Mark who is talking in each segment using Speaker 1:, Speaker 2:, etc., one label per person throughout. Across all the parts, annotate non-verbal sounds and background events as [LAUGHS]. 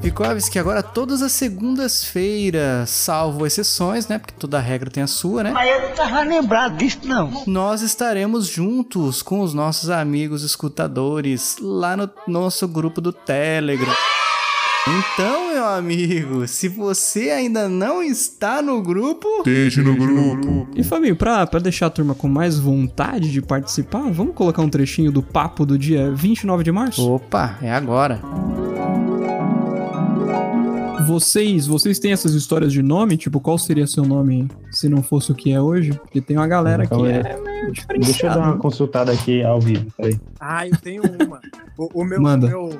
Speaker 1: Vikovski, agora todas as segundas-feiras, salvo exceções, né? Porque toda regra tem a sua, né?
Speaker 2: Mas eu não tava lembrado disso, não.
Speaker 1: Nós estaremos juntos com os nossos amigos escutadores lá no nosso grupo do Telegram. Então, meu amigo, se você ainda não está no grupo,
Speaker 3: Deixe no grupo.
Speaker 4: E Fabinho, pra, pra deixar a turma com mais vontade de participar, vamos colocar um trechinho do papo do dia 29 de março?
Speaker 1: opa, é agora.
Speaker 4: Vocês, vocês têm essas histórias de nome? Tipo, qual seria seu nome se não fosse o que é hoje? Porque tem uma galera
Speaker 5: Então
Speaker 4: que
Speaker 5: é-
Speaker 4: é meio
Speaker 5: Deixa eu dar uma consultada aqui ao vivo. Peraí.
Speaker 6: Ah, eu tenho uma. O, o meu,
Speaker 4: Manda.
Speaker 6: o, meu,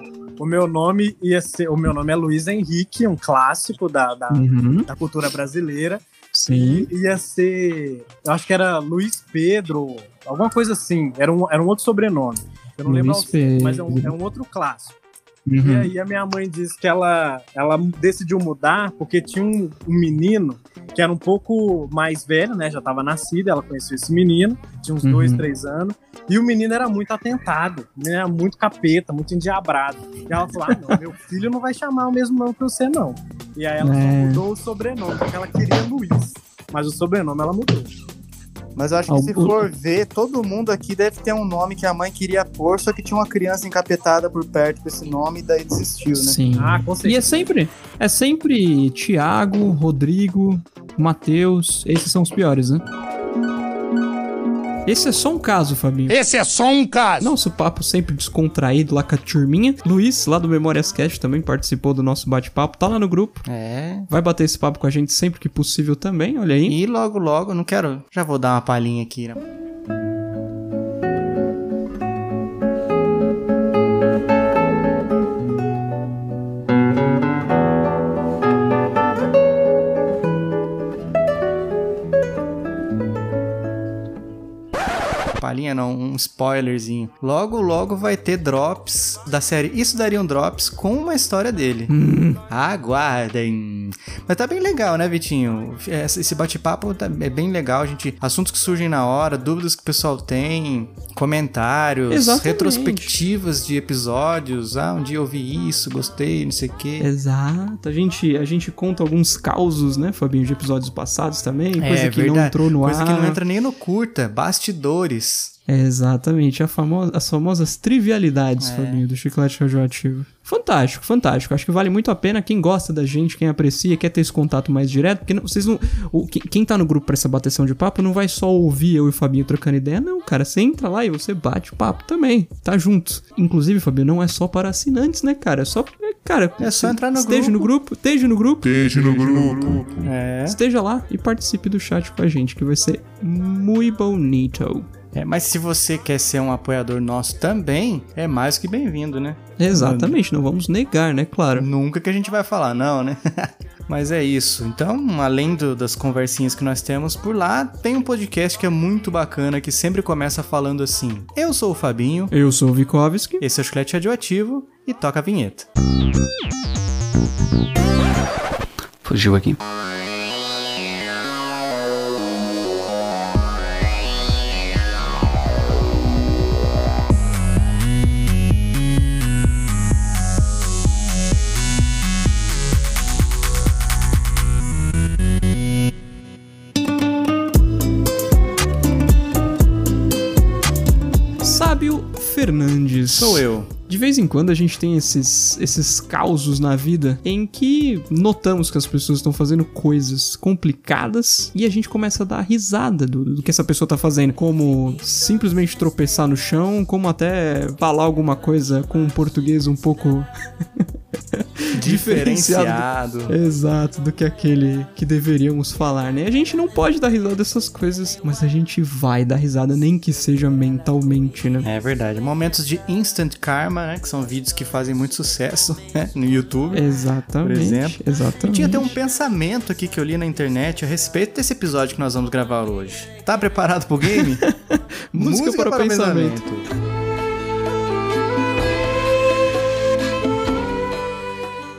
Speaker 6: o meu nome ia ser. O meu nome é Luiz Henrique, um clássico da, da,
Speaker 4: Uhum,
Speaker 6: da cultura brasileira.
Speaker 4: sim.
Speaker 6: E ia ser. Eu acho que era Luiz Pedro, alguma coisa assim. Era um, era um outro sobrenome. Eu não lembro,
Speaker 4: Luiz
Speaker 6: ao certo, mas é um,
Speaker 4: Pedro.
Speaker 6: é um outro clássico. E
Speaker 4: Uhum.
Speaker 6: aí a minha mãe disse que ela, ela decidiu mudar porque tinha um, um menino que era um pouco mais velho, né? Já estava nascido, ela conheceu esse menino, tinha uns
Speaker 4: Uhum.
Speaker 6: dois, três anos. E o menino era muito atentado, né? Muito capeta, muito endiabrado. E ela falou: ah, não, meu [LAUGHS] filho não vai chamar o mesmo nome que você, não. E aí ela
Speaker 4: É.
Speaker 6: só mudou o sobrenome, porque ela queria Luiz. Mas o sobrenome ela mudou.
Speaker 7: Mas eu acho que se for ver, todo mundo aqui deve ter um nome que a mãe queria pôr, só que tinha uma criança encapetada por perto com esse nome e daí desistiu, né?
Speaker 4: Sim.
Speaker 6: Ah, com
Speaker 4: E é sempre, é sempre Tiago, Rodrigo, Matheus, esses são os piores, né? Esse é só um caso, Fabinho.
Speaker 3: Esse é só um caso.
Speaker 4: Nosso papo sempre descontraído lá com a turminha. Luiz, lá do Memórias Cast, também participou do nosso bate-papo. Tá lá no grupo.
Speaker 1: É.
Speaker 4: Vai bater esse papo com a gente sempre que possível também, olha aí.
Speaker 1: E logo, logo, não quero. Já vou dar uma palhinha aqui, né? Palhinha não, um spoilerzinho. Logo, logo vai ter drops da série Isso Daria um Drops com uma história dele. Aguardem. Mas tá bem legal, né, Vitinho? Esse bate-papo tá- é bem legal. A gente, assuntos que surgem na hora, dúvidas que o pessoal tem, comentários,
Speaker 4: Exatamente.
Speaker 1: retrospectivas de episódios. Ah, um dia eu vi isso, gostei, não sei o quê.
Speaker 4: Exato. A gente, a gente conta alguns causos, né, Fabinho, de episódios passados também. Coisa
Speaker 1: É
Speaker 4: que não
Speaker 1: verdade.
Speaker 4: entrou no
Speaker 1: Coisa
Speaker 4: ar.
Speaker 1: que não entra nem no curta. Bastidores.
Speaker 4: Exatamente, a famo- as famosas trivialidades,
Speaker 1: É.
Speaker 4: Fabinho, do chiclete radioativo. Fantástico, fantástico. Acho que vale muito a pena quem gosta da gente, quem aprecia, quer ter esse contato mais direto, porque não- vocês não. o- que- quem tá no grupo pra essa bateção de papo não vai só ouvir eu e o Fabinho trocando ideia, não, cara. Você entra lá e você bate o papo também. Tá junto. Inclusive, Fabinho, não é só para assinantes, né, cara? É só. é, Cara,
Speaker 1: É só entrar no
Speaker 4: esteja no grupo, esteja no grupo.
Speaker 3: Deixe no grupo.
Speaker 1: É.
Speaker 4: Esteja lá e participe do chat com a gente, que vai ser muito bonito.
Speaker 1: É, mas se você quer ser um apoiador nosso também, é mais que bem-vindo, né?
Speaker 4: Exatamente, não vamos negar, né? Claro.
Speaker 1: Nunca que a gente vai falar, não, né? [LAUGHS] Mas é isso. Então, além do- das conversinhas que nós temos por lá, tem um podcast que é muito bacana, que sempre começa falando assim: Eu sou o Fabinho,
Speaker 4: Eu sou o Vikovski.
Speaker 1: esse é o Chiclete Radioativo, e toca a vinheta.
Speaker 8: Fugiu aqui.
Speaker 1: Sou eu.
Speaker 4: De vez em quando a gente tem esses, esses causos na vida em que notamos que as pessoas estão fazendo coisas complicadas e a gente começa a dar risada do, do que essa pessoa tá fazendo. Como simplesmente tropeçar no chão, como até falar alguma coisa com um português um pouco [LAUGHS] [LAUGHS] diferenciado. Exato, do que aquele que deveríamos falar, né? A gente não pode dar risada dessas coisas, mas a gente vai dar risada, nem que seja mentalmente, né?
Speaker 1: É verdade. Momentos de instant karma, né? Que são vídeos que fazem muito sucesso [LAUGHS] né? no YouTube.
Speaker 4: Exatamente.
Speaker 1: Por exemplo. E
Speaker 4: Exatamente.
Speaker 1: tinha até um pensamento aqui que eu li na internet a respeito desse episódio que nós vamos gravar hoje. Tá preparado pro game? [LAUGHS]
Speaker 4: Música para o pensamento.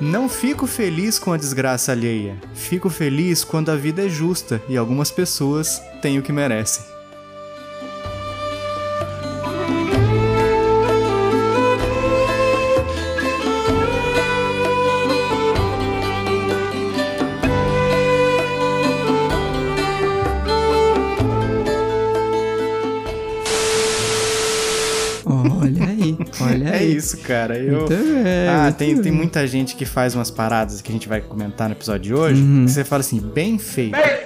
Speaker 1: Não fico feliz com a desgraça alheia. Fico feliz quando a vida é justa e algumas pessoas têm o que merecem. Isso, cara. Eu...
Speaker 4: Muito bem,
Speaker 1: ah,
Speaker 4: muito
Speaker 1: tem, tem
Speaker 4: bem.
Speaker 1: muita gente que faz umas paradas que a gente vai comentar no episódio de hoje.
Speaker 4: Uhum.
Speaker 1: Que você fala assim, bem feito. É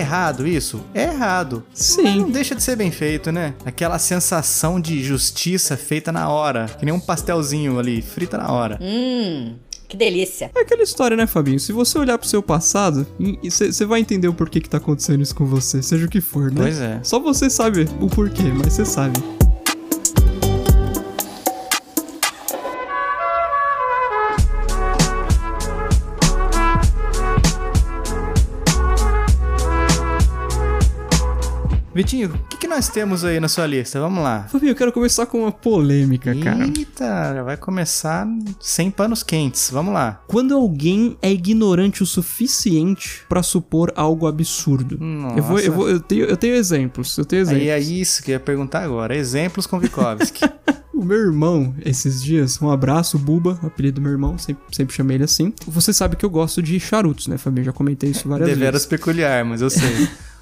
Speaker 1: errado isso? É errado.
Speaker 4: Sim.
Speaker 1: Não deixa de ser bem feito, né? Aquela sensação de justiça feita na hora. Que nem um pastelzinho ali, frita na hora.
Speaker 9: Hum, que delícia.
Speaker 4: É aquela história, né, Fabinho? Se você olhar pro seu passado, você vai entender o porquê que tá acontecendo isso com você, seja o que for, né?
Speaker 1: Pois é.
Speaker 4: Só você sabe o porquê, mas você sabe.
Speaker 1: Vitinho, o que, que nós temos aí na sua lista? Vamos lá.
Speaker 4: Fabinho, eu quero começar com uma polêmica, cara.
Speaker 1: Eita, já vai começar sem panos quentes. Vamos lá.
Speaker 4: Quando alguém é ignorante o suficiente pra supor algo absurdo.
Speaker 1: Nossa.
Speaker 4: Eu, vou, eu, vou, eu, tenho, eu tenho exemplos, eu tenho exemplos.
Speaker 1: Aí é isso que eu ia perguntar agora. Exemplos com Vikovski. [LAUGHS]
Speaker 4: O meu irmão, esses dias, um abraço, Buba, apelido do meu irmão, sempre, sempre chamei ele assim. Você sabe que eu gosto de charutos, né, Fabinho? Já comentei isso várias
Speaker 1: Deveras
Speaker 4: vezes.
Speaker 1: peculiar, mas eu sei. [LAUGHS]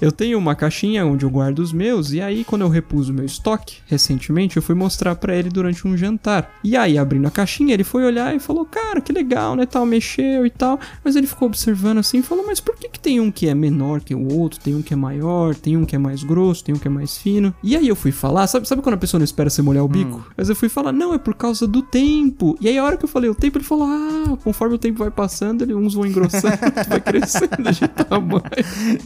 Speaker 4: Eu tenho uma caixinha onde eu guardo os meus, e aí quando eu repus o meu estoque, recentemente, eu fui mostrar pra ele durante um jantar. E aí, abrindo a caixinha, ele foi olhar e falou, cara, que legal, né, tal, mexeu e tal. Mas ele ficou observando assim e falou, mas por que que tem um que é menor que o outro, tem um que é maior, tem um que é mais grosso, tem um que é mais fino? E aí eu fui falar, sabe, sabe quando a pessoa não espera você molhar o bico? Mas eu fui falar, não, é por causa do tempo. E aí a hora que eu falei o tempo, ele falou, ah, conforme o tempo vai passando, ele, uns vão engrossando, [LAUGHS] vai crescendo de [LAUGHS] tamanho.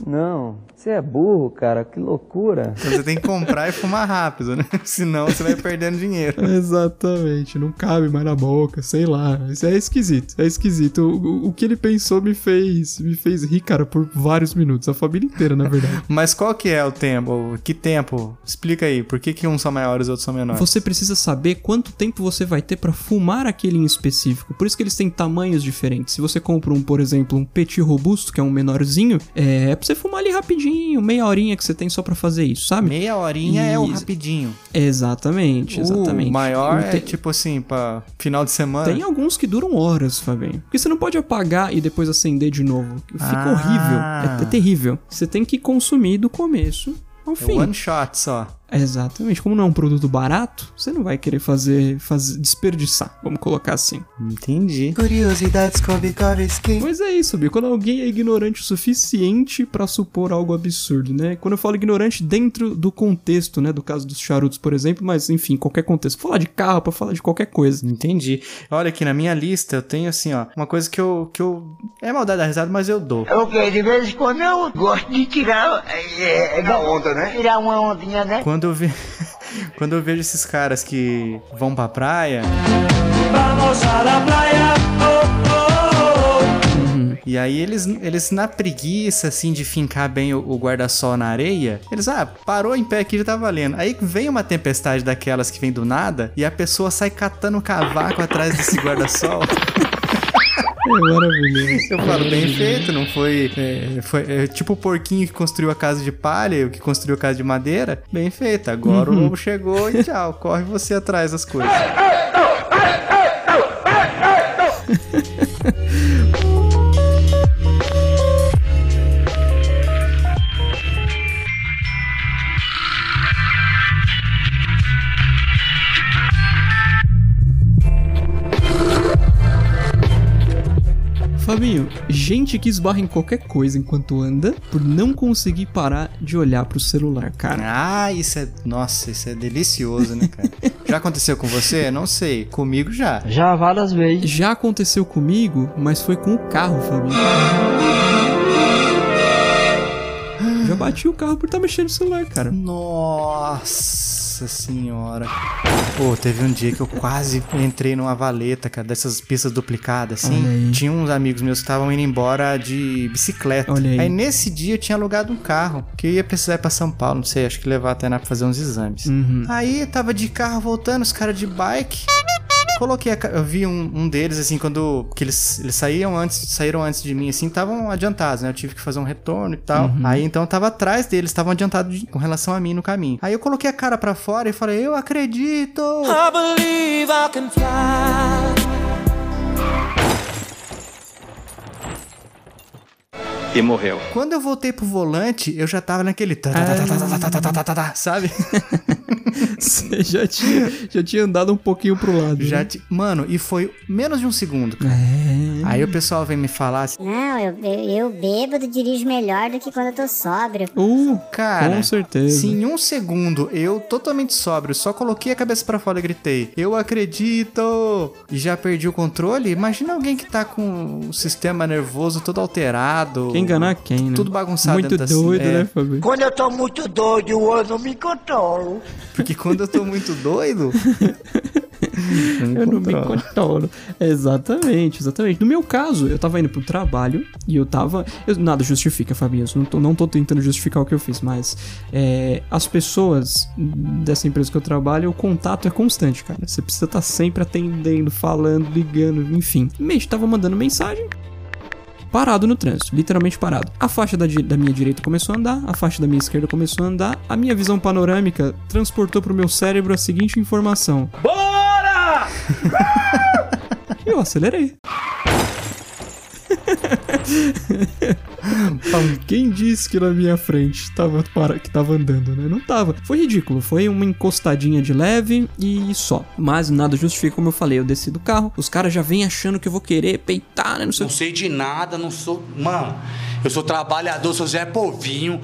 Speaker 10: Não, você é burro, cara, que loucura.
Speaker 1: Então você tem que comprar e fumar rápido, né? [LAUGHS] Senão você vai perdendo dinheiro.
Speaker 4: Exatamente, não cabe mais na boca, sei lá. Isso é esquisito, é esquisito. O, o- o que ele pensou me fez, me fez rir, cara, por vários minutos. A família inteira, na verdade. [LAUGHS]
Speaker 1: Mas qual que é o tempo? Que tempo? Explica aí. Por que, que uns são maiores e outros são menores?
Speaker 4: Você precisa saber quanto tempo você vai ter pra fumar aquele em específico. Por isso que eles têm tamanhos diferentes. Se você compra um, por exemplo, um petit robusto, que é um menorzinho, é, é pra você fumar ali rapidinho, meia horinha que você tem só pra fazer isso, sabe?
Speaker 1: Meia horinha é o rapidinho.
Speaker 4: Exatamente, exatamente.
Speaker 1: O maior é tipo assim, pra final de semana.
Speaker 4: Tem alguns que duram horas, Fabinho. Porque você não pode apagar e depois acender de novo. Fica
Speaker 1: Ah.
Speaker 4: horrível. É, é terrível. Você tem que consumir do começo ao
Speaker 1: É
Speaker 4: fim.
Speaker 1: one shot só.
Speaker 4: Exatamente. Como não é um produto barato, você não vai querer fazer, fazer desperdiçar. Vamos colocar assim.
Speaker 1: Entendi.
Speaker 7: Curiosidades com Vikovski.
Speaker 4: Mas é isso, Bia. Quando alguém é ignorante o suficiente pra supor algo absurdo, né? Quando eu falo ignorante dentro do contexto, né? Do caso dos charutos, por exemplo, mas enfim, qualquer contexto. Falar de carro, pra falar de qualquer coisa.
Speaker 1: Entendi. Olha aqui na minha lista eu tenho assim, ó, uma coisa que eu que eu é maldade da risada, mas eu dou.
Speaker 2: Ok, de vez em quando eu gosto de tirar. É, da onda, né? Tirar uma ondinha, né?
Speaker 1: Quando eu ve... [LAUGHS] quando eu vejo esses caras que vão pra praia,
Speaker 11: Vamos a la playa, oh, oh, oh.
Speaker 1: E aí eles, eles na preguiça, assim, de fincar bem o, o guarda-sol na areia, eles, ah, parou em pé aqui, já tá valendo. Aí vem uma tempestade daquelas que vem do nada, e a pessoa sai catando cavaco atrás desse guarda-sol. [LAUGHS]
Speaker 4: É maravilhoso.
Speaker 1: Eu falo, bem feito, não foi, é, foi é, tipo o porquinho que construiu a casa de palha e o que construiu a casa de madeira. Bem feito, agora o lobo chegou e tchau, corre você atrás das coisas.
Speaker 4: Gente que esbarra em qualquer coisa enquanto anda por não conseguir parar de olhar pro celular, cara.
Speaker 1: Ah, isso é. Nossa, isso é delicioso, né, cara? já aconteceu com você? Não sei. Comigo já.
Speaker 10: Já várias vezes.
Speaker 4: Já aconteceu comigo, mas foi com o carro, Fabinho. Já bati o carro por estar mexendo no celular, cara.
Speaker 1: Nossa senhora. Pô, teve um dia que eu quase entrei numa valeta, cara, dessas pistas duplicadas, assim.
Speaker 4: Aí.
Speaker 1: Tinha uns amigos meus que estavam indo embora de bicicleta.
Speaker 4: Olha aí.
Speaker 1: nesse dia eu tinha alugado um carro, que eu ia precisar ir pra São Paulo, não sei, acho que levar até lá pra fazer uns exames.
Speaker 4: Uhum.
Speaker 1: Aí tava de carro voltando, os caras de bike falou que eu vi um, um deles, assim, quando que eles, eles saíam antes, saíram antes de mim, assim, estavam adiantados, né? Eu tive que fazer um retorno e tal.
Speaker 4: Uhum.
Speaker 1: Aí então eu tava atrás deles, estavam adiantados de, com relação a mim no caminho. Aí eu coloquei a cara para fora e falei, eu acredito!
Speaker 11: I believe I can fly.
Speaker 8: E morreu.
Speaker 1: Quando eu voltei pro volante, eu já tava naquele. Ah. Sabe? [LAUGHS] [LAUGHS]
Speaker 4: Você já tinha, já tinha andado um pouquinho pro lado.
Speaker 1: Já
Speaker 4: né?
Speaker 1: ti- Mano, e foi menos de um segundo. cara.
Speaker 4: É.
Speaker 1: Aí o pessoal vem me falar assim,
Speaker 12: Não, eu, eu, eu bêbado dirijo melhor do que quando eu tô sóbrio.
Speaker 4: Uh,
Speaker 1: cara.
Speaker 4: com certeza.
Speaker 1: Se em um segundo eu, totalmente sóbrio, só coloquei a cabeça pra fora e gritei, eu acredito! E já perdi o controle, imagina alguém que tá com o sistema nervoso todo alterado.
Speaker 4: Quer enganar quem, né?
Speaker 1: Tudo bagunçado
Speaker 4: Muito doido,
Speaker 1: é.
Speaker 4: né, Fabio?
Speaker 2: Quando eu tô muito doido, eu não me controlo.
Speaker 1: Porque quando eu tô muito doido. [LAUGHS]
Speaker 4: Eu não me controlo. Exatamente, exatamente. No meu caso, eu tava indo pro trabalho e eu tava. eu- nada justifica, Fabinho. Não tô, não tô tentando justificar o que eu fiz, mas é, as pessoas dessa empresa que eu trabalho, o contato é constante, cara. Você precisa estar sempre atendendo, falando, ligando, enfim. Mês tava mandando mensagem. Parado no trânsito, literalmente parado. A faixa da, da minha direita começou a andar, a faixa da minha esquerda começou a andar, a minha visão panorâmica transportou pro meu cérebro a seguinte informação:
Speaker 2: Bora! [LAUGHS]
Speaker 4: Eu acelerei. [LAUGHS] Quem disse que na minha frente tava para... que tava andando, né? Não tava. Foi ridículo. Foi uma encostadinha de leve e só. Mas nada justifica, como eu falei. Eu desci do carro, os caras já vêm achando que eu vou querer peitar, né? Não sei
Speaker 13: Não sei de nada, não sou. Mano, eu sou trabalhador, sou Zé Povinho.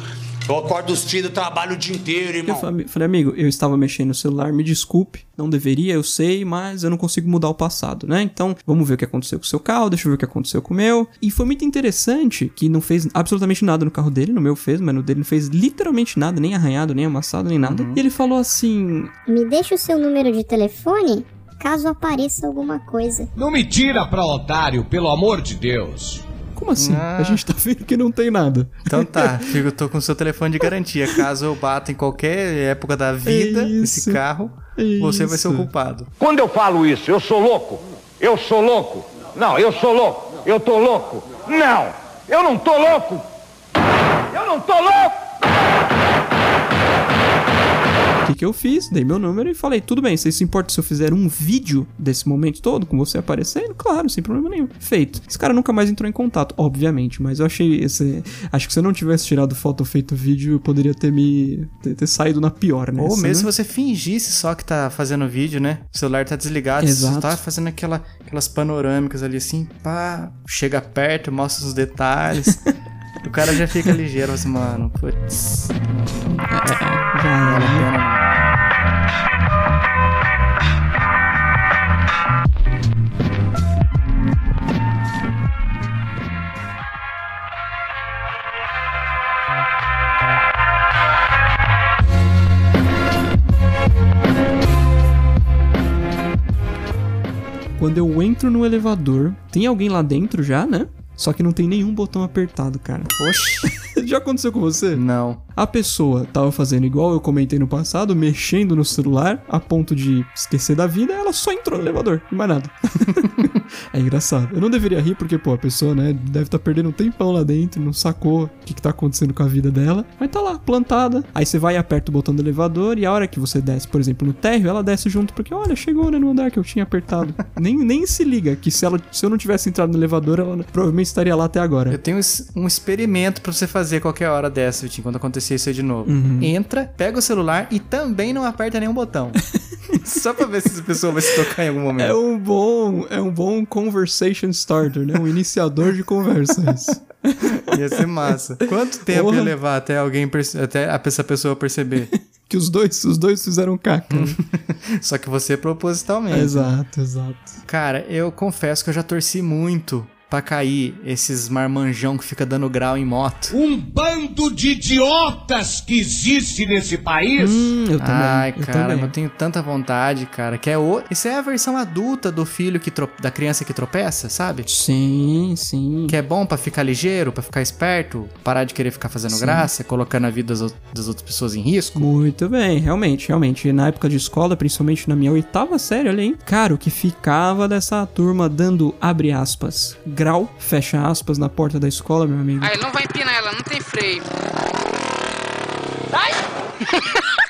Speaker 13: Eu acordo cedo, trabalho o dia inteiro,
Speaker 4: Eu
Speaker 13: irmão.
Speaker 4: falei, falei, amigo, eu estava mexendo no celular, me desculpe, não deveria, eu sei, mas eu não consigo mudar o passado, né? Então, vamos ver o que aconteceu com o seu carro, deixa eu ver o que aconteceu com o meu. E foi muito interessante que não fez absolutamente nada no carro dele, no meu fez, mas no dele não fez literalmente nada, nem arranhado, nem amassado, nem nada. E ele falou assim:
Speaker 12: Me deixa o seu número de telefone caso apareça alguma coisa.
Speaker 14: Não me tira pra otário, pelo amor de Deus.
Speaker 4: Como assim? A gente tá vendo que não tem nada.
Speaker 1: Então tá, fico, tô com o seu telefone de garantia. Caso eu bata em qualquer época da vida esse
Speaker 4: isso.
Speaker 1: carro, você vai ser o culpado.
Speaker 15: Quando eu falo isso, eu sou louco? Eu sou louco? Não, eu sou louco. Eu tô louco? Não, eu não tô louco. Eu não tô louco.
Speaker 4: O que, que eu fiz? Dei meu número e falei: tudo bem, vocês se importam se eu fizer um vídeo desse momento todo, com você aparecendo? Claro, sem problema nenhum. Feito. Esse cara nunca mais entrou em contato, obviamente, mas eu achei esse. Acho que se eu não tivesse tirado foto ou feito vídeo, eu poderia ter me. ter, ter saído na pior, né?
Speaker 1: Ou mesmo se você fingisse só que tá fazendo vídeo, né? O celular tá desligado, você
Speaker 4: Exato.
Speaker 1: só tá fazendo aquela, aquelas panorâmicas ali assim, pá, chega perto, mostra os detalhes. [LAUGHS] o cara já fica ligeiro, assim, mano, putz.
Speaker 4: Já era,
Speaker 1: pena não.
Speaker 4: Quando eu entro no elevador, tem alguém lá dentro já, né? Só que não tem nenhum botão apertado, cara.
Speaker 1: Oxi. [LAUGHS]
Speaker 4: Já aconteceu com você?
Speaker 1: Não.
Speaker 4: A pessoa tava fazendo igual eu comentei no passado, mexendo no celular, a ponto de esquecer da vida, ela só entrou no elevador, e mais nada. [LAUGHS] é engraçado. Eu não deveria rir porque, pô, a pessoa, né, deve estar perdendo um tempão lá dentro, não sacou o que, que tá acontecendo com a vida dela, mas tá lá, plantada. Aí você vai e aperta o botão do elevador, e a hora que você desce, por exemplo, no térreo, ela desce junto, porque, olha, chegou, né, no andar que eu tinha apertado. [LAUGHS] nem, nem se liga que se, ela, se eu não tivesse entrado no elevador, ela provavelmente estaria lá até agora.
Speaker 1: Eu tenho um experimento pra você fazer qualquer hora dessa, Vitinho, quando acontecer isso aí de novo.
Speaker 4: Uhum.
Speaker 1: Entra, pega o celular e também não aperta nenhum botão. [LAUGHS] Só pra ver se essa pessoa vai se tocar em algum momento.
Speaker 4: É um bom, é um bom conversation starter, né? Um iniciador de conversas. [LAUGHS]
Speaker 1: Ia ser massa. Quanto tempo
Speaker 4: Porra.
Speaker 1: ia levar até alguém até essa pessoa perceber? [LAUGHS]
Speaker 4: que os dois, os dois fizeram caca.
Speaker 1: Só que você propositalmente.
Speaker 4: exato, exato.
Speaker 1: Cara, eu confesso que eu já torci muito pra cair esses marmanjão que fica dando grau em moto.
Speaker 14: Um bando de idiotas que existe nesse país.
Speaker 4: Hum, eu também.
Speaker 1: Ai,
Speaker 4: eu
Speaker 1: cara,
Speaker 4: também.
Speaker 1: eu tenho tanta vontade, cara, que é o... Isso é a versão adulta do filho que tro... da criança que tropeça, sabe?
Speaker 4: Sim, sim.
Speaker 1: Que é bom pra ficar ligeiro, pra ficar esperto, parar de querer ficar fazendo
Speaker 4: Sim.
Speaker 1: graça, colocando a vida das, das outras pessoas em risco.
Speaker 4: Muito bem, realmente, realmente. Na época de escola, principalmente na minha oitava série, olha aí. Cara, o que ficava dessa turma dando, abre aspas, grau, fecha aspas, na porta da escola, meu amigo.
Speaker 16: Aí não vai empinar ela, não tem freio. Ai! [LAUGHS]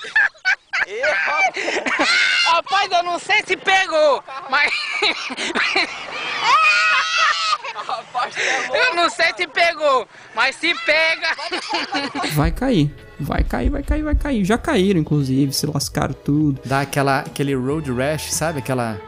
Speaker 16: Rapaz, eu não sei se pegou, mas. Eu não sei se pegou, mas se pega.
Speaker 4: Vai cair. Vai cair, vai cair, vai cair. Já caíram, inclusive, se lascaram tudo.
Speaker 1: Dá aquela, aquele road rash, sabe? Aquela.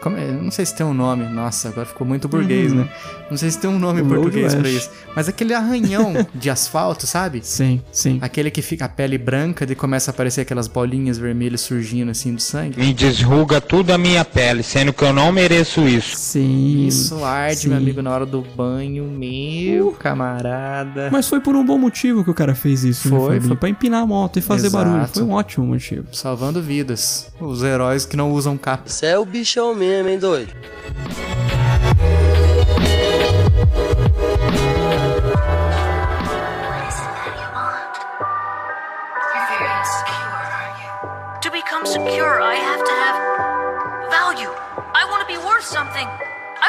Speaker 1: Como é? Não sei se tem um nome. Nossa, agora ficou muito burguês,
Speaker 4: Uhum.
Speaker 1: né? Não sei se tem um nome em português pra
Speaker 4: rash.
Speaker 1: isso. Mas aquele arranhão de asfalto, sabe? [LAUGHS]
Speaker 4: Sim, sim.
Speaker 1: Aquele que fica a pele branca e começa a aparecer aquelas bolinhas vermelhas surgindo assim do sangue.
Speaker 17: Me desruga tudo a minha pele, sendo que eu não mereço isso.
Speaker 4: Sim.
Speaker 1: Isso arde,
Speaker 4: sim.
Speaker 1: meu amigo, na hora do banho, meu camarada.
Speaker 4: Mas foi por um bom motivo que o cara fez isso, né,
Speaker 1: Foi,
Speaker 4: Fabinho?
Speaker 1: foi.
Speaker 4: Pra empinar a moto e fazer
Speaker 1: Exato.
Speaker 4: barulho. Foi um ótimo motivo.
Speaker 1: Salvando vidas. Os heróis que não usam capa.
Speaker 18: Você é o bichão mesmo, hein, doido?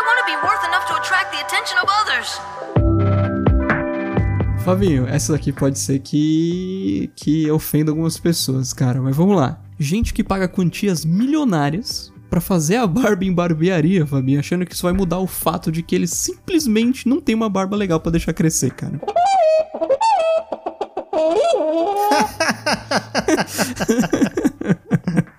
Speaker 19: I want to be worth enough to attract the attention of others.
Speaker 4: Fabinho, essa daqui pode ser que. que ofenda algumas pessoas, cara. Mas vamos lá. Gente que paga quantias milionárias pra fazer a barba em barbearia, Fabinho, achando que isso vai mudar o fato de que eles simplesmente não tem uma barba legal pra deixar crescer, cara. [LAUGHS]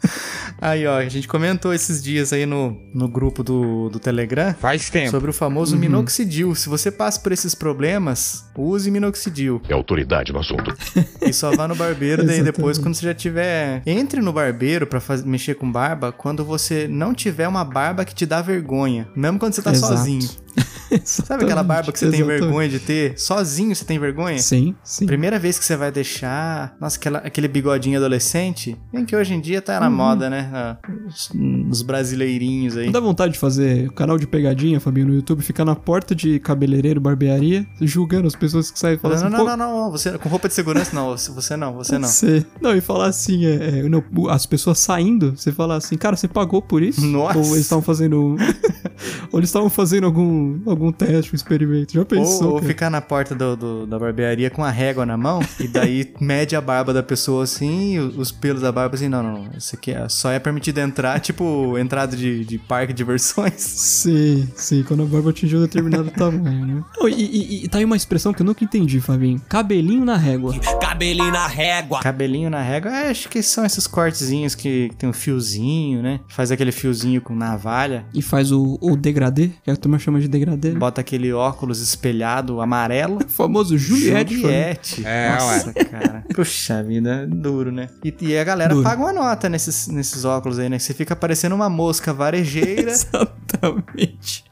Speaker 4: [LAUGHS]
Speaker 1: Aí, ó, a gente comentou esses dias aí no, no grupo do, do Telegram.
Speaker 17: Faz tempo.
Speaker 1: Sobre o famoso
Speaker 17: Uhum.
Speaker 1: minoxidil. Se você passa por esses problemas, use minoxidil.
Speaker 20: É autoridade no assunto. [LAUGHS]
Speaker 1: E só vá no barbeiro, daí depois, quando você já tiver. Entre no barbeiro pra faz- mexer com barba quando você não tiver uma barba que te dá vergonha. Mesmo quando você tá
Speaker 4: Exato.
Speaker 1: sozinho. [LAUGHS] Sabe aquela barba que você tem
Speaker 4: Exatamente.
Speaker 1: vergonha de ter? Sozinho você tem vergonha?
Speaker 4: Sim, sim.
Speaker 1: Primeira vez que você vai deixar. Nossa, aquela, aquele bigodinho adolescente. Bem que hoje em dia tá na
Speaker 4: Uhum.
Speaker 1: moda, né? Ah, Os, os brasileirinhos aí.
Speaker 4: Não dá vontade de fazer canal de pegadinha, Fabinho, no YouTube, ficar na porta de cabeleireiro, barbearia, julgando as pessoas que saem falando
Speaker 1: Não,
Speaker 4: assim,
Speaker 1: não,
Speaker 4: "Pô,
Speaker 1: não, não, não, Você, com roupa de segurança, não. Você você não, você não.
Speaker 4: Você... Não, e falar assim, é, é, não, as pessoas saindo, você falar assim, cara, você pagou por isso? [LAUGHS]
Speaker 1: Nossa.
Speaker 4: Ou eles estavam fazendo. [LAUGHS] ou eles estavam fazendo algum, algum teste, um experimento. Já pensou?
Speaker 1: Ou, ou ficar na porta do, do- da barbearia com a régua na mão e daí [LAUGHS] mede a barba da pessoa assim, e os pelos da barba assim, não, não, não, isso aqui é, só é permitido entrar, tipo entrada de, de parque de diversões.
Speaker 4: Sim, sim, quando a barba atingiu um determinado [LAUGHS] tamanho, né? Não, e, e- e tá aí uma expressão que eu nunca entendi, Fabinho. Cabelinho na régua.
Speaker 1: Cabelinho na régua. Cabelinho na régua, é, acho que são esses cortezinhos que tem um fiozinho, né? Faz aquele fiozinho com navalha.
Speaker 4: E faz o, o degradê, que a turma chama de degradê.
Speaker 1: Bota aquele óculos espelhado amarelo. [LAUGHS]
Speaker 4: O famoso Juliette.
Speaker 1: Juliette.
Speaker 4: É,
Speaker 1: Nossa, cara. [LAUGHS] Puxa vida, duro, né? E, e a galera
Speaker 4: Duro.
Speaker 1: paga uma nota nesses, nesses óculos aí, né? Que você fica parecendo uma mosca varejeira. [LAUGHS]
Speaker 4: Exatamente.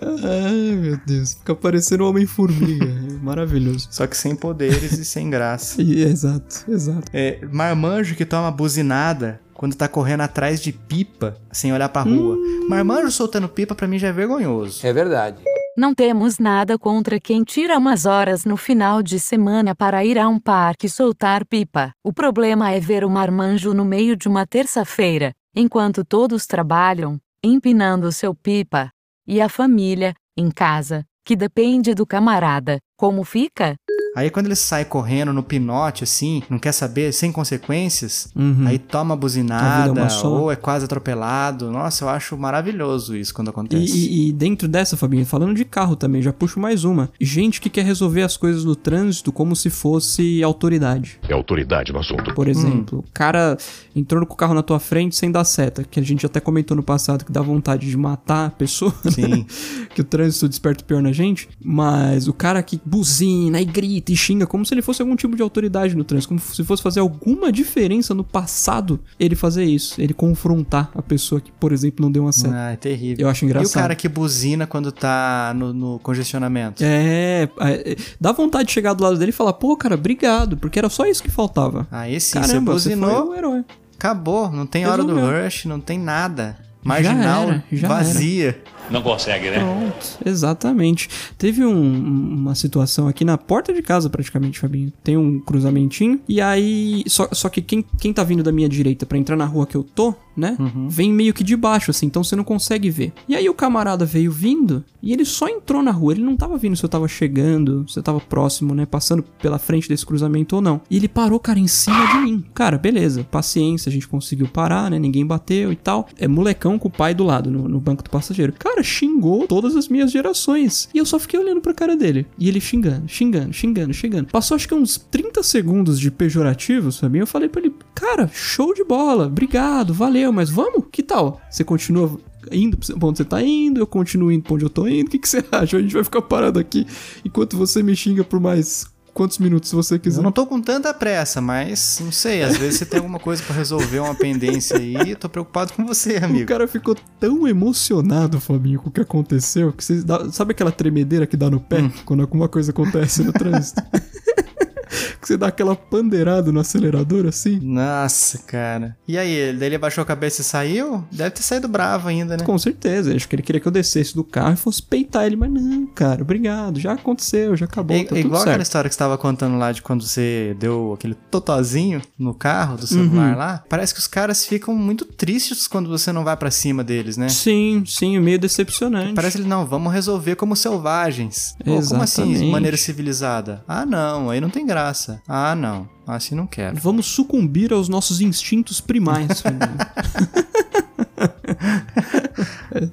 Speaker 4: Ai, meu Deus. Fica parecendo um Homem-Formiga. É Maravilhoso.
Speaker 1: Só que sem poderes e sem graça.
Speaker 4: E- exato, exato.
Speaker 1: É, marmanjo que toma buzinada quando tá correndo atrás de pipa sem olhar pra rua. Marmanjo soltando pipa pra mim já é vergonhoso.
Speaker 21: É verdade.
Speaker 22: Não temos nada contra quem tira umas horas no final de semana para ir a um parque soltar pipa. O problema é ver o marmanjo no meio de uma terça-feira, enquanto todos trabalham, empinando seu pipa. E a família, em casa, que depende do camarada, como fica?
Speaker 1: Aí quando ele sai correndo no pinote, assim, não quer saber, sem consequências,
Speaker 4: Uhum.
Speaker 1: aí toma
Speaker 4: é
Speaker 1: buzinada,
Speaker 4: uma só.
Speaker 1: ou é quase atropelado. Nossa, eu acho maravilhoso isso quando
Speaker 4: E,
Speaker 1: acontece.
Speaker 4: e- e dentro dessa, Fabinho, falando de carro também, já puxo mais uma. Gente que quer resolver as coisas no trânsito como se fosse autoridade.
Speaker 20: É autoridade no assunto.
Speaker 4: Por exemplo, o cara entrou com o carro na tua frente sem dar seta, que a gente até comentou no passado que dá vontade de matar a pessoa.
Speaker 1: Sim. [LAUGHS]
Speaker 4: que o trânsito desperta o pior na gente. Mas o cara que buzina e grita e xinga como se ele fosse algum tipo de autoridade no trânsito, como se fosse fazer alguma diferença no passado ele fazer isso, ele confrontar a pessoa que, por exemplo, não deu uma seta.
Speaker 1: Ah, é terrível.
Speaker 4: Eu acho
Speaker 1: E o
Speaker 4: engraçado.
Speaker 1: cara que buzina quando tá no, no congestionamento?
Speaker 4: É, é, dá vontade de chegar do lado dele e falar, pô, cara, obrigado, porque era só isso que faltava.
Speaker 1: Aí sim,
Speaker 4: Caramba,
Speaker 1: você
Speaker 4: você
Speaker 1: buzinou,
Speaker 4: foi o herói.
Speaker 1: acabou. Não tem hora do rush, não tem nada. Marginal,
Speaker 4: era, já
Speaker 1: vazia.
Speaker 20: Não consegue, né?
Speaker 4: Pronto, exatamente. Teve um- uma situação aqui na porta de casa, praticamente, Fabinho. Tem um cruzamentinho. E aí. Só, só que quem, quem tá vindo da minha direita pra entrar na rua que eu tô, né? Vem meio que de baixo, assim, então você não consegue ver. E aí o camarada veio vindo e ele só entrou na rua. Ele não tava vindo se eu tava chegando, se eu tava próximo, né? Passando pela frente desse cruzamento ou não. E ele parou, cara, em cima de mim. Cara, beleza, paciência, a gente conseguiu parar, né? Ninguém bateu e tal. É molecão com o pai do lado, no, no banco do passageiro. Cara, cara xingou todas as minhas gerações. E eu só fiquei olhando pra cara dele. E ele xingando, xingando, xingando, xingando. Passou acho que uns 30 segundos de pejorativo, sabe? Eu falei pra ele, cara, show de bola, obrigado, valeu, mas vamos? Que tal? Você continua indo pra onde você tá indo, eu continuo indo pra onde eu tô indo, o que, que você acha? A gente vai ficar parado aqui enquanto você me xinga por mais quantos minutos você quiser.
Speaker 1: Eu não tô com tanta pressa, mas não sei, às vezes você tem alguma coisa pra resolver, uma pendência aí, tô preocupado com você, amigo.
Speaker 4: O cara ficou tão emocionado, Fabinho, com o que aconteceu, que você dá, sabe aquela tremedeira que dá no pé quando alguma coisa acontece no trânsito? [LAUGHS] [LAUGHS] que você dá aquela pandeirada no acelerador assim.
Speaker 1: Nossa, cara. E aí, daí ele abaixou a cabeça e saiu? Deve ter saído bravo ainda, né?
Speaker 4: Com certeza. Acho que ele queria que eu descesse do carro e fosse peitar ele, mas não, cara, obrigado. Já aconteceu, já acabou.
Speaker 1: É,
Speaker 4: tá
Speaker 1: igual
Speaker 4: certo.
Speaker 1: aquela história que você tava contando lá de quando você deu aquele totozinho no carro do celular
Speaker 4: Uhum.
Speaker 1: lá. Parece que os caras ficam muito tristes quando você não vai pra cima deles, né?
Speaker 4: Sim, sim, meio decepcionante.
Speaker 1: Parece que não, vamos resolver como selvagens. Pô, como assim,
Speaker 4: Exatamente.
Speaker 1: de maneira civilizada? Ah, não, aí não tem graça. Ah, não, assim não quero.
Speaker 4: Vamos sucumbir aos nossos instintos primais, [LAUGHS]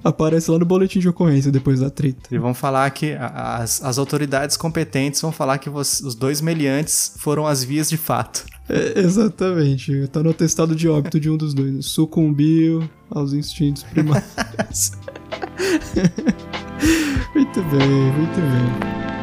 Speaker 4: Aparece lá no boletim de ocorrência depois da treta.
Speaker 1: E vão falar que as, as autoridades competentes vão falar que você- os dois meliantes foram as vias de fato.
Speaker 4: É, exatamente. Tá no atestado de óbito de um dos dois. Sucumbiu aos instintos primários. [LAUGHS] [LAUGHS] muito bem, muito bem.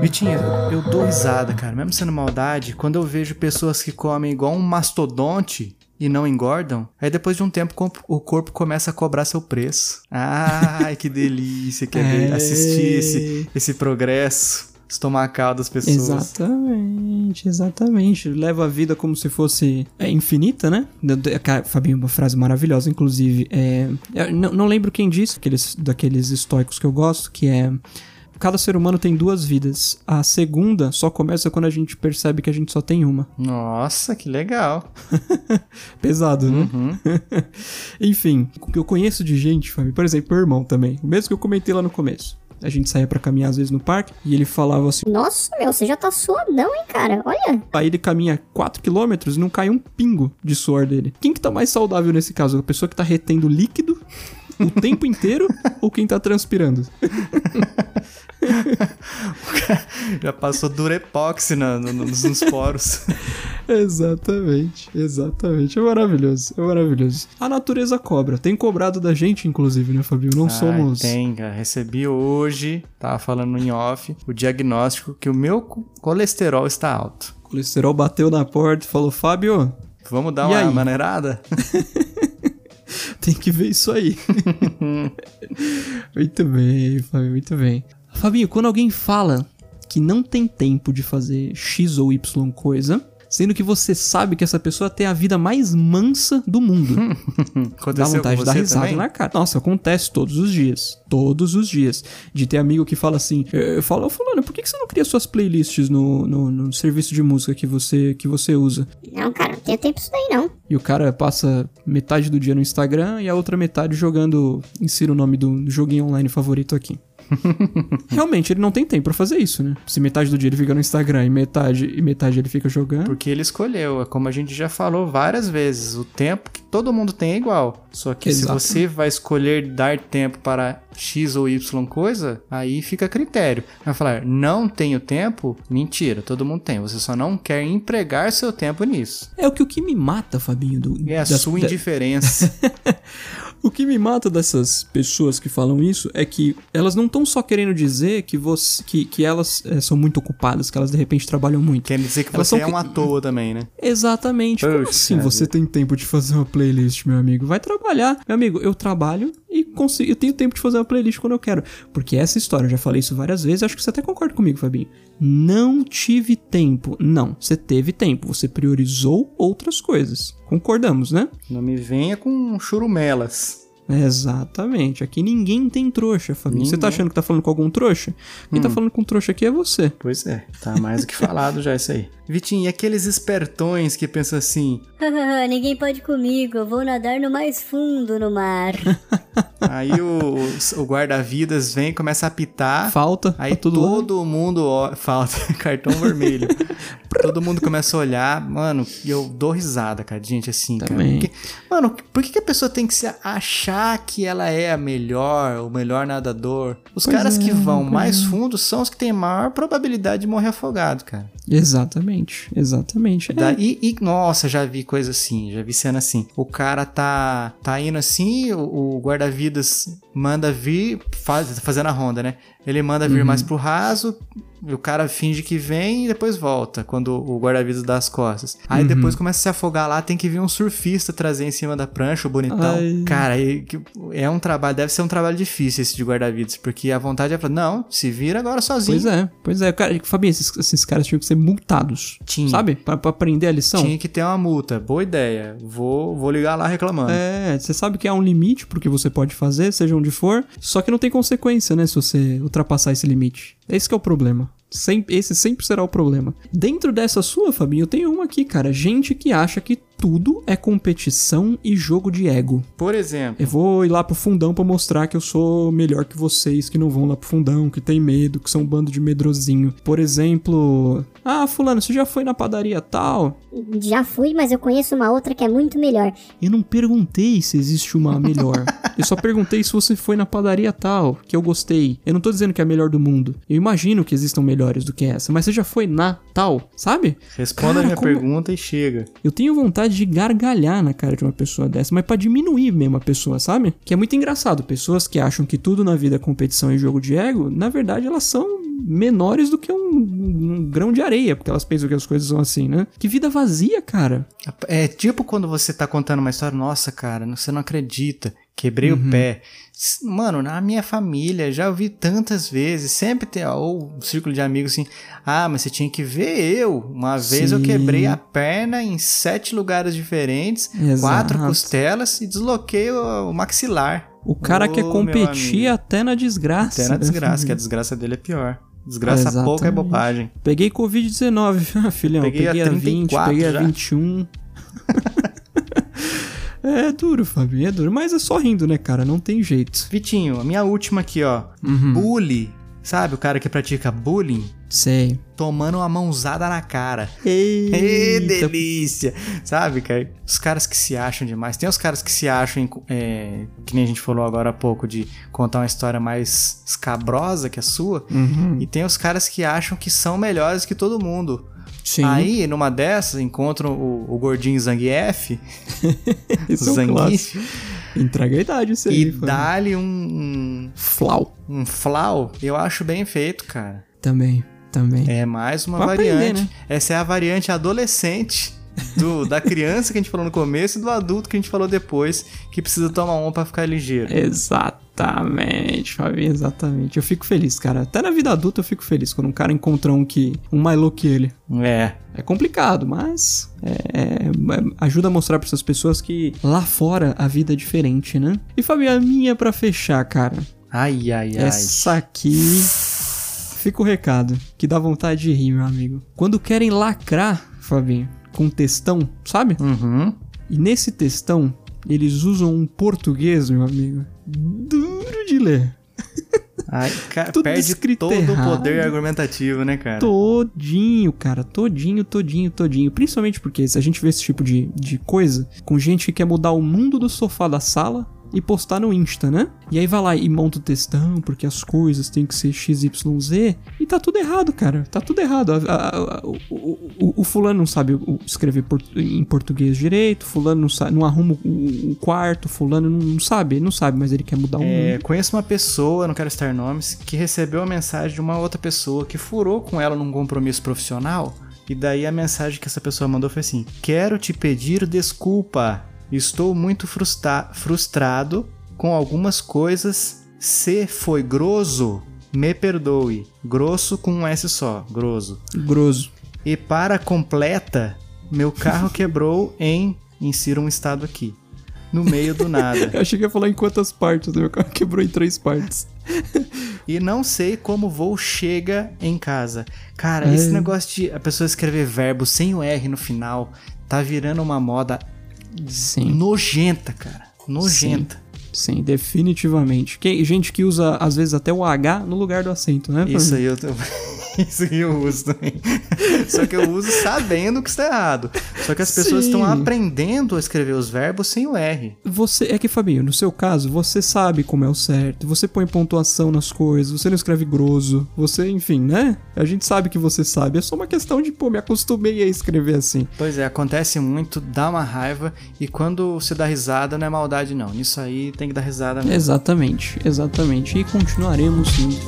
Speaker 1: Vitinho, eu, dou risada, cara. Mesmo sendo maldade, quando eu vejo pessoas que comem igual um mastodonte e não engordam, aí depois de um tempo o corpo começa a cobrar seu preço. Ai, que delícia que é ver,
Speaker 4: É.
Speaker 1: assistir esse, esse progresso estomacal das pessoas.
Speaker 4: Exatamente, exatamente. Leva a vida como se fosse é, infinita, né? Da- cara, Fabinho, uma frase maravilhosa, inclusive. É, não, não lembro quem disse, aqueles, daqueles estoicos que eu gosto, que é. Cada ser humano tem duas vidas. A segunda só começa quando a gente percebe que a gente só tem uma.
Speaker 1: Nossa, que legal. [LAUGHS]
Speaker 4: Pesado, né?
Speaker 1: Uhum. [LAUGHS]
Speaker 4: Enfim, o que eu conheço de gente, Fábio, por exemplo, meu irmão também. O mesmo que eu comentei lá no começo. A gente saía pra caminhar às vezes no parque e ele falava assim.
Speaker 12: Nossa, meu, você já tá suadão, hein, cara? Olha.
Speaker 4: Aí ele caminha 4km e não cai um pingo de suor dele. Quem que tá mais saudável nesse caso? A pessoa que tá retendo líquido o tempo inteiro ou quem tá transpirando? [LAUGHS]
Speaker 1: Já passou durepoxi na, no- nos, nos poros. [LAUGHS]
Speaker 4: exatamente, exatamente. É maravilhoso, é maravilhoso. A natureza cobra. Tem cobrado da gente, inclusive, né, Fabio? Não
Speaker 1: Ai,
Speaker 4: somos.
Speaker 1: Tem, cara. Recebi hoje, tava falando em off, o diagnóstico que o meu co- colesterol está alto.
Speaker 4: O colesterol bateu na porta e falou: Fábio,
Speaker 1: Vamos dar
Speaker 4: E
Speaker 1: uma
Speaker 4: aí?
Speaker 1: maneirada? [LAUGHS] [LAUGHS]
Speaker 4: tem que ver isso aí. [LAUGHS] muito bem, Fabio, muito bem. Fabinho, quando alguém fala que não tem tempo de fazer X ou Y coisa, sendo que você sabe que essa pessoa tem a vida mais mansa do mundo. [LAUGHS] Dá vontade de dar risada
Speaker 1: também?
Speaker 4: na cara. Nossa, acontece todos os dias. Todos os dias. De ter amigo que fala assim. Eu, eu falo, "Ô, fulano, por que, você não cria suas playlists no, no, no serviço de música que você, que você usa?
Speaker 12: Não, cara, não tenho tempo isso daí, não.
Speaker 4: E o cara passa metade do dia no Instagram e a outra metade jogando. Insira o nome do do joguinho online favorito aqui. [LAUGHS] Realmente, ele não tem tempo pra fazer isso, né? Se metade do dia ele fica no Instagram e metade, e metade ele fica jogando.
Speaker 1: Porque ele escolheu, é como a gente já falou várias vezes, o tempo que todo mundo tem é igual. Só que
Speaker 4: Exato.
Speaker 1: se você vai escolher dar tempo para X ou Y coisa, aí fica a critério. Vai falar, não tenho tempo? Mentira, todo mundo tem. Você só não quer empregar seu tempo nisso.
Speaker 4: É o que o que me mata, Fabinho. Do,
Speaker 1: É a
Speaker 4: da-
Speaker 1: sua
Speaker 4: da-
Speaker 1: indiferença. [LAUGHS]
Speaker 4: O que me mata dessas pessoas que falam isso é que elas não estão só querendo dizer que, você, que, que elas eh, são muito ocupadas, que elas de repente trabalham muito.
Speaker 1: Quer dizer que
Speaker 4: Elas
Speaker 1: você
Speaker 4: são
Speaker 1: é um à toa também, né?
Speaker 4: Exatamente. Como assim você
Speaker 1: vida.
Speaker 4: tem tempo de fazer uma playlist, meu amigo? Vai trabalhar. Meu amigo, eu trabalho e consigo, eu tenho tempo de fazer uma playlist quando eu quero. Porque essa história, eu já falei isso várias vezes, acho que você até concorda comigo, Fabinho. Não tive tempo. Não, você teve tempo. Você priorizou outras coisas. Concordamos, né?
Speaker 1: Não me venha com churumelas.
Speaker 4: Exatamente. Aqui ninguém tem trouxa, Fabinho. Você tá
Speaker 1: Ninguém.
Speaker 4: achando que tá falando com algum trouxa? Quem tá
Speaker 1: Hum.
Speaker 4: falando com trouxa aqui é você.
Speaker 1: Pois é, tá mais do que falado já isso aí. [LAUGHS] Vitinho, e aqueles espertões que pensam assim, [LAUGHS]
Speaker 23: Ninguém pode comigo, eu vou nadar no mais fundo no mar. [LAUGHS]
Speaker 1: Aí o, o guarda-vidas vem, começa a apitar.
Speaker 4: Falta.
Speaker 1: Aí
Speaker 4: pra todo
Speaker 1: mundo ó- falta cartão vermelho. Todo mundo começa a olhar, mano, e eu dou risada, cara, de gente assim,
Speaker 4: Também.
Speaker 1: cara. Porque, mano, por que, que a pessoa tem que se achar que ela é a melhor, o melhor nadador? Os
Speaker 4: Pois
Speaker 1: caras que
Speaker 4: é,
Speaker 1: vão
Speaker 4: pois
Speaker 1: mais
Speaker 4: é.
Speaker 1: fundo são os que têm maior probabilidade de morrer afogado, cara.
Speaker 4: Exatamente, exatamente. É.
Speaker 1: Daí, e, nossa, já vi coisa assim, já vi cena assim. O cara tá, tá indo assim, o, o guarda-vidas manda vir, faz, fazendo a ronda, né? Ele manda vir
Speaker 4: Uhum.
Speaker 1: mais pro raso, e o cara finge que vem e depois volta, quando o guarda-vidas dá as costas. Aí
Speaker 4: Uhum.
Speaker 1: depois começa a se afogar lá, tem que vir um surfista trazer em cima da prancha, o bonitão.
Speaker 4: Ai.
Speaker 1: Cara, é um trabalho, deve ser um trabalho difícil esse de guarda-vidas, porque a vontade é falar, não, se vira agora sozinho.
Speaker 4: Pois é, pois é. Cara, Fabinho, esses, esses caras tinham que ser multados.
Speaker 1: Tinha.
Speaker 4: Sabe? Pra, pra aprender a lição.
Speaker 1: Tinha que ter uma multa, boa ideia. Vou, vou ligar lá reclamando.
Speaker 4: É, você sabe que há um limite pro que você pode fazer, seja onde for, só que não tem consequência, né, se você ultrapassar esse limite. Esse é o problema. Sem- esse sempre será o problema. Dentro dessa sua, Fabinho, eu tenho uma aqui, cara. Gente que acha que tudo é competição e jogo de ego.
Speaker 1: Por exemplo,
Speaker 4: Eu vou ir lá pro fundão pra mostrar que eu sou melhor que vocês que não vão lá pro fundão, que tem medo, que são um bando de medrosinho. Por exemplo, ah, fulano, você já foi na padaria tal?
Speaker 12: Já fui, mas eu conheço uma outra que é muito melhor.
Speaker 4: Eu não perguntei se existe uma melhor. eu só perguntei se você foi na padaria tal, que eu gostei. Eu não tô dizendo que é a melhor do mundo. Eu imagino que existam melhores do que essa, mas você já foi na tal, sabe?
Speaker 1: responda
Speaker 4: Cara,
Speaker 1: a minha
Speaker 4: como-
Speaker 1: pergunta e chega.
Speaker 4: Eu tenho vontade de gargalhar na cara de uma pessoa dessa, mas pra diminuir mesmo a pessoa, sabe? Que é muito engraçado. Pessoas que acham que tudo na vida é competição e jogo de ego, na verdade elas são menores do que um, um grão de areia, porque elas pensam que as coisas são assim, né? Que vida vazia, cara.
Speaker 1: É tipo quando você tá contando uma história, nossa, cara, você não acredita. Quebrei
Speaker 4: Uhum.
Speaker 1: o pé. Mano, na minha família, já ouvi tantas vezes, sempre tem, ou um círculo de amigos assim, ah, mas você tinha que ver eu. Uma vez eu
Speaker 4: Sim.
Speaker 1: quebrei a perna em sete lugares diferentes,
Speaker 4: Exato.
Speaker 1: quatro costelas e desloquei o, o maxilar.
Speaker 4: O cara
Speaker 1: Ô,
Speaker 4: quer competir até na desgraça.
Speaker 1: Até na desgraça, que a desgraça dele é pior. Desgraça pouca é
Speaker 4: Exatamente.
Speaker 1: bobagem.
Speaker 4: Peguei Covid-19, [LAUGHS] filhão.
Speaker 1: Peguei
Speaker 4: Peguei,
Speaker 1: a
Speaker 4: a 20,
Speaker 1: 34
Speaker 4: peguei a
Speaker 1: já.
Speaker 4: 21. [LAUGHS] é duro, Fabinho, é duro. Mas é só rindo, né, cara? Não tem jeito.
Speaker 1: Vitinho, a minha última aqui, ó.
Speaker 4: Uhum.
Speaker 1: Bully. Sabe o cara que pratica bullying?
Speaker 4: Sei.
Speaker 1: Tomando uma mãozada na cara.
Speaker 4: Eita.
Speaker 1: Ê, delícia! Sabe, cara? Os caras que se acham demais. Tem os caras que se acham, é, que nem a gente falou agora há pouco, de contar uma história mais escabrosa que a sua.
Speaker 4: Uhum.
Speaker 1: E tem os caras que acham que são melhores que todo mundo.
Speaker 4: Sim.
Speaker 1: Aí, numa dessas, encontram o, o gordinho Zangief. [LAUGHS]
Speaker 4: Esse é um
Speaker 1: Zangief.
Speaker 4: Entrega a idade isso aí.
Speaker 1: E dá-lhe um, um,
Speaker 4: Flau.
Speaker 1: um flau. Eu acho bem feito, cara.
Speaker 4: Também, também.
Speaker 1: É mais uma
Speaker 4: aprender,
Speaker 1: variante.
Speaker 4: né?
Speaker 1: Essa é a variante adolescente do, [LAUGHS] da criança que a gente falou no começo e do adulto que a gente falou depois, que precisa tomar uma pra ficar ligeiro.
Speaker 4: Exatamente, Fabinho, exatamente. Eu fico feliz, cara. Até na vida adulta eu fico feliz quando um cara encontra um que. um mais louco que ele.
Speaker 1: É.
Speaker 4: É complicado, mas é, é, ajuda a mostrar pra essas pessoas que lá fora a vida é diferente, né? E Fabinho, a minha pra fechar, cara.
Speaker 1: Ai, ai, ai.
Speaker 4: Essa aqui. Fica o recado, que dá vontade de rir, meu amigo. Quando querem lacrar, Fabinho, com textão, sabe?
Speaker 1: Uhum.
Speaker 4: E nesse textão, eles usam um português, meu amigo, duro de ler.
Speaker 1: Ai, cara, perde todo
Speaker 4: errado.
Speaker 1: o poder argumentativo, né, cara?
Speaker 4: Todinho, cara, todinho, todinho, todinho. Principalmente porque se a gente vê esse tipo de, de coisa com gente que quer mudar o mundo do sofá da sala e postar no Insta, né? E aí vai lá e monta o textão, porque as coisas têm que ser XYZ. E tá tudo errado, cara. Tá tudo errado. A- a- a- o, o- o- fulano não sabe escrever por- em português direito, fulano não, sabe, não arruma o, o quarto, fulano não, não sabe, ele não sabe, mas ele quer mudar o
Speaker 1: É, conheço uma pessoa, não quero citar nomes, que recebeu a mensagem de uma outra pessoa que furou com ela num compromisso profissional. E daí a mensagem que essa pessoa mandou foi assim: Quero te pedir desculpa. Estou muito frustra- frustrado com algumas coisas. Se foi grosso, me perdoe. Grosso com um S só, grosso.
Speaker 4: Grosso.
Speaker 1: E para completa, meu carro quebrou em. Insira um estado aqui. No meio do nada. [LAUGHS]
Speaker 4: Eu achei que ia falar em quantas partes, meu carro quebrou em três partes.
Speaker 1: E não sei como vou chega em casa. Cara,
Speaker 4: É.
Speaker 1: esse negócio de a pessoa escrever verbo sem o R no final tá virando uma moda
Speaker 4: Sim.
Speaker 1: nojenta, cara. Nojenta.
Speaker 4: Sim, definitivamente. Que, gente que usa, às vezes, até o H no lugar do acento, né?
Speaker 1: Isso aí eu tô... [LAUGHS] Isso aí eu uso também. [LAUGHS] Só que eu uso sabendo que está errado. Só que as pessoas
Speaker 4: Sim.
Speaker 1: estão aprendendo a escrever os verbos sem o R.
Speaker 4: Você é que Fabinho, no seu caso, você sabe como é o certo. Você põe pontuação nas coisas, você não escreve grosso, você, enfim, né? A gente sabe que você sabe. É só uma questão de, pô, me acostumei a escrever assim.
Speaker 1: Pois é, acontece muito, dá uma raiva e quando você dá risada não é maldade não. Nisso aí tem que dar risada mesmo.
Speaker 4: Exatamente, exatamente. E continuaremos sim.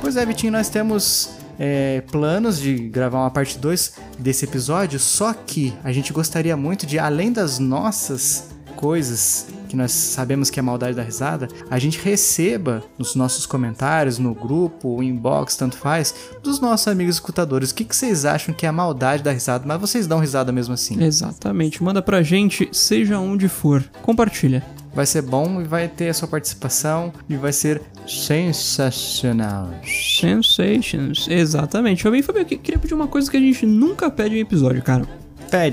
Speaker 1: Pois é, Vitinho, nós temos é, planos de gravar uma parte 2 desse episódio, só que a gente gostaria muito de, além das nossas coisas que nós sabemos que é maldade da risada, a gente receba nos nossos comentários, no grupo, inbox, tanto faz, dos nossos amigos escutadores. O que, que vocês acham que é a maldade da risada? Mas vocês dão risada mesmo assim.
Speaker 4: Exatamente. Manda pra gente, seja onde for. Compartilha.
Speaker 1: Vai ser bom e vai ter a sua participação e vai ser sensacional.
Speaker 4: Sensations. Exatamente. Fabinho, Fabinho, eu queria pedir uma coisa que a gente nunca pede em episódio, cara.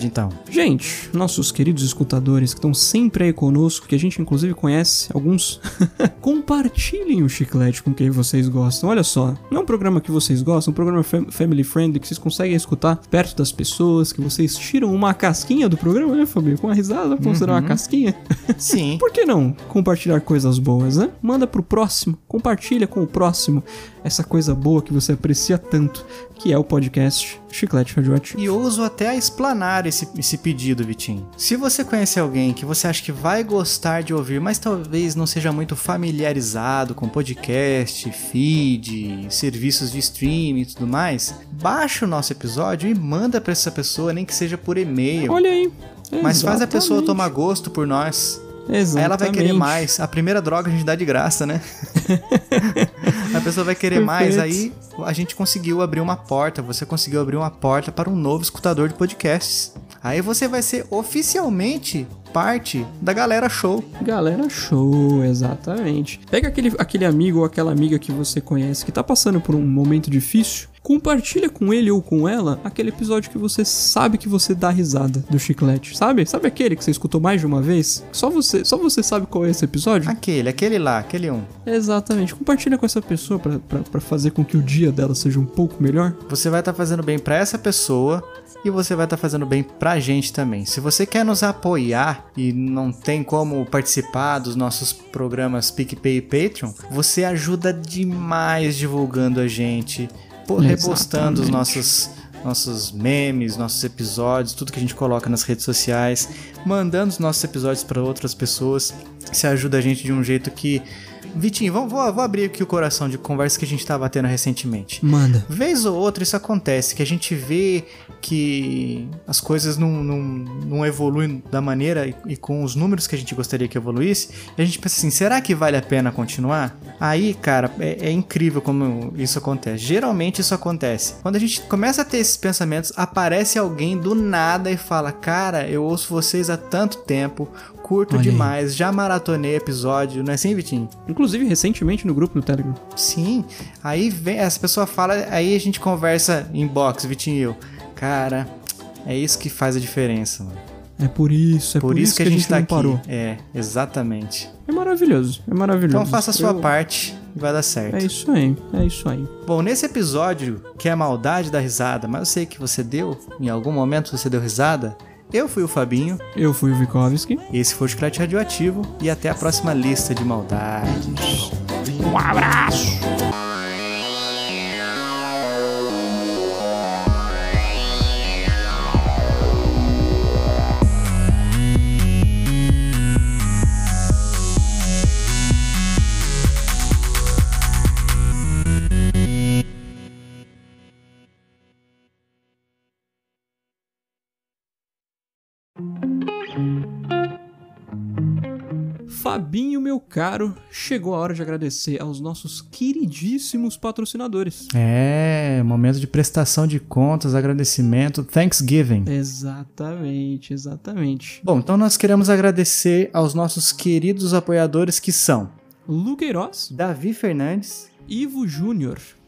Speaker 1: Então.
Speaker 4: Gente, nossos queridos escutadores que estão sempre aí conosco, que a gente inclusive conhece alguns, [LAUGHS] compartilhem o chiclete com quem vocês gostam. Olha só, não é um programa que vocês gostam, é um programa fam- family friendly que vocês conseguem escutar perto das pessoas, que vocês tiram uma casquinha do programa, né, Fabio? Com a risada, considerar uma
Speaker 1: Uhum.
Speaker 4: casquinha. [LAUGHS]
Speaker 1: Sim.
Speaker 4: Por que não compartilhar coisas boas, né? Manda pro próximo, compartilha com o próximo essa coisa boa que você aprecia tanto, que é o podcast Chiclete Radioativo.
Speaker 1: E ouso até a explanar esse, esse pedido, Vitinho. Se você conhece alguém que você acha que vai gostar de ouvir, mas talvez não seja muito familiarizado com podcast, feed, serviços de streaming e tudo mais, baixa o nosso episódio e manda pra essa pessoa, nem que seja por e-mail.
Speaker 4: Olha aí.
Speaker 1: Mas faz a pessoa
Speaker 4: Exatamente.
Speaker 1: tomar gosto por nós.
Speaker 4: Exatamente.
Speaker 1: Aí ela vai querer mais. A primeira droga a gente dá de graça, né? [LAUGHS] a pessoa vai querer mais. Aí a gente conseguiu abrir uma porta. Você conseguiu abrir uma porta para um novo escutador de podcasts. Aí você vai ser oficialmente parte da galera show.
Speaker 4: Galera show, exatamente. Pega aquele, aquele amigo ou aquela amiga que você conhece que tá passando por um momento difícil, compartilha com ele ou com ela aquele episódio que você sabe que você dá risada do chiclete, sabe? Sabe aquele que você escutou mais de uma vez? Só você, só você sabe qual é esse episódio?
Speaker 1: Aquele, aquele lá, aquele um.
Speaker 4: Exatamente. Compartilha com essa pessoa pra fazer com que o dia dela seja um pouco melhor.
Speaker 1: Você vai estar fazendo bem para essa pessoa e você vai estar fazendo bem pra gente também. Se você quer nos apoiar e não tem como participar dos nossos programas PicPay e Patreon, você ajuda demais divulgando a gente, repostando os nossos nossos memes, nossos episódios, tudo que a gente coloca nas redes sociais, mandando os nossos episódios para outras pessoas. Você ajuda a gente de um jeito que Vitinho, vamos, vou, vou abrir aqui o coração de conversa que a gente tava tendo recentemente.
Speaker 4: Manda.
Speaker 1: Vez ou outra isso acontece, que a gente vê que as coisas não, não, não evoluem da maneira e, e com os números que a gente gostaria que evoluísse, e a gente pensa assim, será que vale a pena continuar? Aí, cara, é, é incrível como isso acontece. Geralmente isso acontece. Quando a gente começa a ter esses pensamentos, aparece alguém do nada e fala, cara, eu ouço vocês há tanto tempo, curto
Speaker 4: Olha aí.
Speaker 1: demais, já maratonei episódio, não é assim, Vitinho?
Speaker 4: Inclusive, recentemente no grupo no Telegram.
Speaker 1: Sim. Aí vem, essa pessoa fala, aí a gente conversa em box, Vitinho e eu. Cara, é isso que faz a diferença, mano.
Speaker 4: É por isso, é por,
Speaker 1: Por isso que a gente tá
Speaker 4: não
Speaker 1: aqui.
Speaker 4: parou.
Speaker 1: É, exatamente.
Speaker 4: É maravilhoso, é maravilhoso.
Speaker 1: Então faça a sua
Speaker 4: Eu-
Speaker 1: parte e vai dar certo.
Speaker 4: É isso aí, é isso aí.
Speaker 1: Bom, nesse episódio, que é a maldade da risada, mas eu sei que você deu, em algum momento você deu risada. Eu fui o Fabinho.
Speaker 4: Eu fui o Vikovski.
Speaker 1: Esse foi o Chiclete Radioativo. E até a próxima lista de maldades.
Speaker 4: Um abraço! Fabinho, meu caro, chegou a hora de agradecer aos nossos queridíssimos patrocinadores.
Speaker 1: É, momento de prestação de contas, agradecimento, Thanksgiving.
Speaker 4: Exatamente, exatamente.
Speaker 1: Bom, então nós queremos agradecer aos nossos queridos apoiadores que são
Speaker 4: Lu Queiroz,
Speaker 1: Davi Fernandes,
Speaker 4: Ivo Júnior,